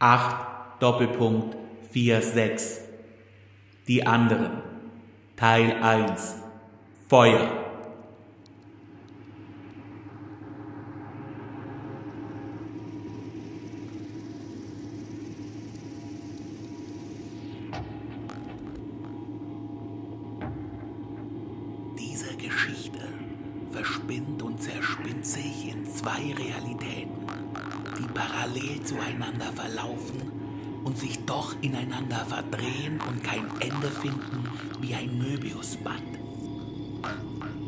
8 Doppelpunkt 46 Die anderen. Teil 1 Feuer. Diese Geschichte verspinnt und zerspinnt sich in zwei Realitäten, die parallel zueinander verlaufen und sich doch ineinander verdrehen und kein Ende finden wie ein Möbiusband.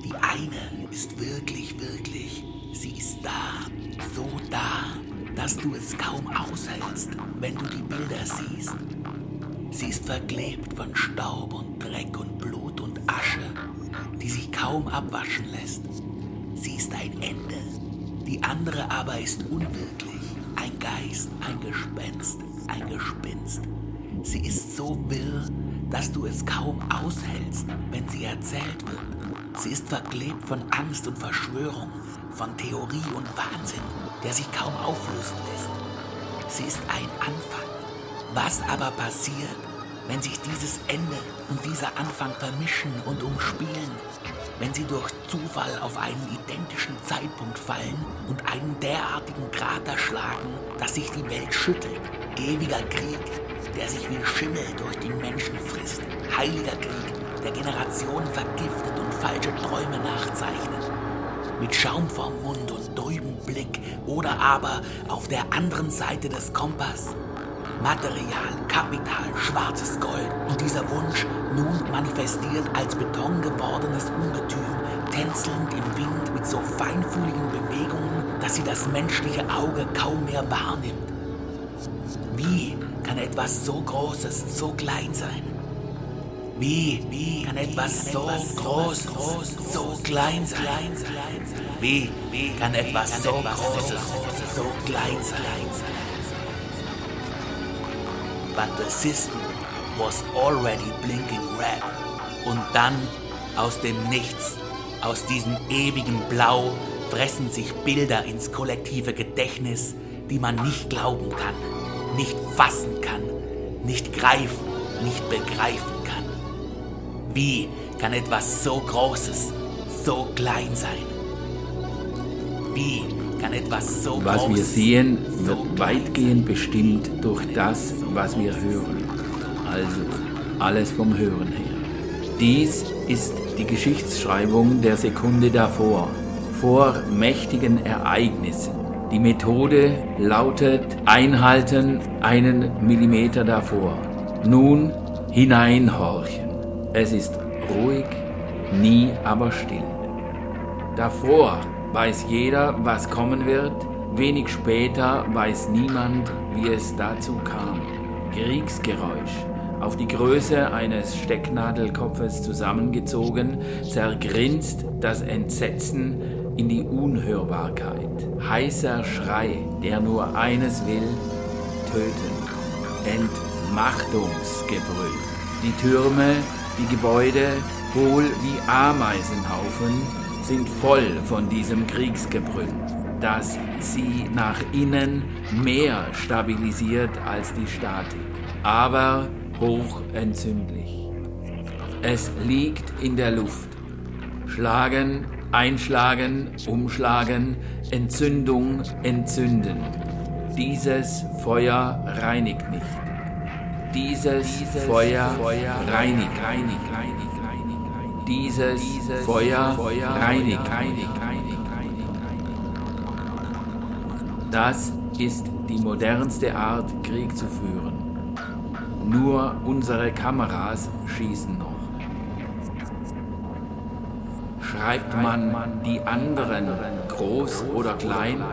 Die eine ist wirklich, wirklich, sie ist da, so da, dass du es kaum aushältst, wenn du die Bilder siehst. Sie ist verklebt von Staub und Dreck und Blut und Asche, die sich kaum abwaschen lässt. Sie ist ein Ende. Die andere aber ist unwirklich. Ein Geist, ein Gespenst, ein Gespinst. Sie ist so wirr, dass du es kaum aushältst, wenn sie erzählt wird. Sie ist verklebt von Angst und Verschwörung, von Theorie und Wahnsinn, der sich kaum auflösen lässt. Sie ist ein Anfang. Was aber passiert, wenn sich dieses Ende und dieser Anfang vermischen und umspielen? Wenn sie durch Zufall auf einen identischen Zeitpunkt fallen und einen derartigen Krater schlagen, dass sich die Welt schüttelt? Ewiger Krieg, der sich wie Schimmel durch die Menschen frisst. Heiliger Krieg, der Generationen vergiftet und falsche Träume nachzeichnet. Mit Schaum vorm Mund und trübem Blick oder aber auf der anderen Seite des Kompass Material, Kapital, schwarzes Gold und dieser Wunsch nun manifestiert als Beton gewordenes Ungetüm, tänzelnd im Wind mit so feinfühligen Bewegungen, dass sie das menschliche Auge kaum mehr wahrnimmt. Wie kann etwas so Großes so klein sein? Wie, wie kann etwas so groß, groß, so klein sein? Wie, wie kann etwas so Großes so klein sein? But the system was already blinking red. Und dann aus dem Nichts, aus diesem ewigen Blau, fressen sich Bilder ins kollektive Gedächtnis, die man nicht glauben kann, nicht fassen kann, nicht greifen, nicht begreifen kann. Wie kann etwas so Großes so klein sein? Wie so Was wir sehen, wird weitgehend bestimmt durch das, was wir hören. Also alles vom Hören her. Dies ist die Geschichtsschreibung der Sekunde davor, vor mächtigen Ereignissen. Die Methode lautet einhalten einen Millimeter davor. Nun hineinhorchen. Es ist ruhig, nie aber still. Davor weiß jeder, was kommen wird, wenig später weiß niemand, wie es dazu kam. Kriegsgeräusch, auf die Größe eines Stecknadelkopfes zusammengezogen, zergrinst das Entsetzen in die Unhörbarkeit. Heißer Schrei, der nur eines will, töten. Entmachtungsgebrüll. Die Türme, die Gebäude, hohl wie Ameisenhaufen, sind voll von diesem Kriegsgebrüll, das sie nach innen mehr stabilisiert als die Statik, aber hochentzündlich. Es liegt in der Luft. Schlagen, einschlagen, umschlagen, Entzündung, entzünden. Dieses Feuer reinigt nicht. Dieses, Feuer, reinigt, reinigt, reinigt, reinigt. Dieses, Feuer, reinigt, reinigt, reinigt, reinigt. Das ist die modernste Art, Krieg zu führen. Nur unsere Kameras schießen noch. Schreibt man die anderen groß oder klein,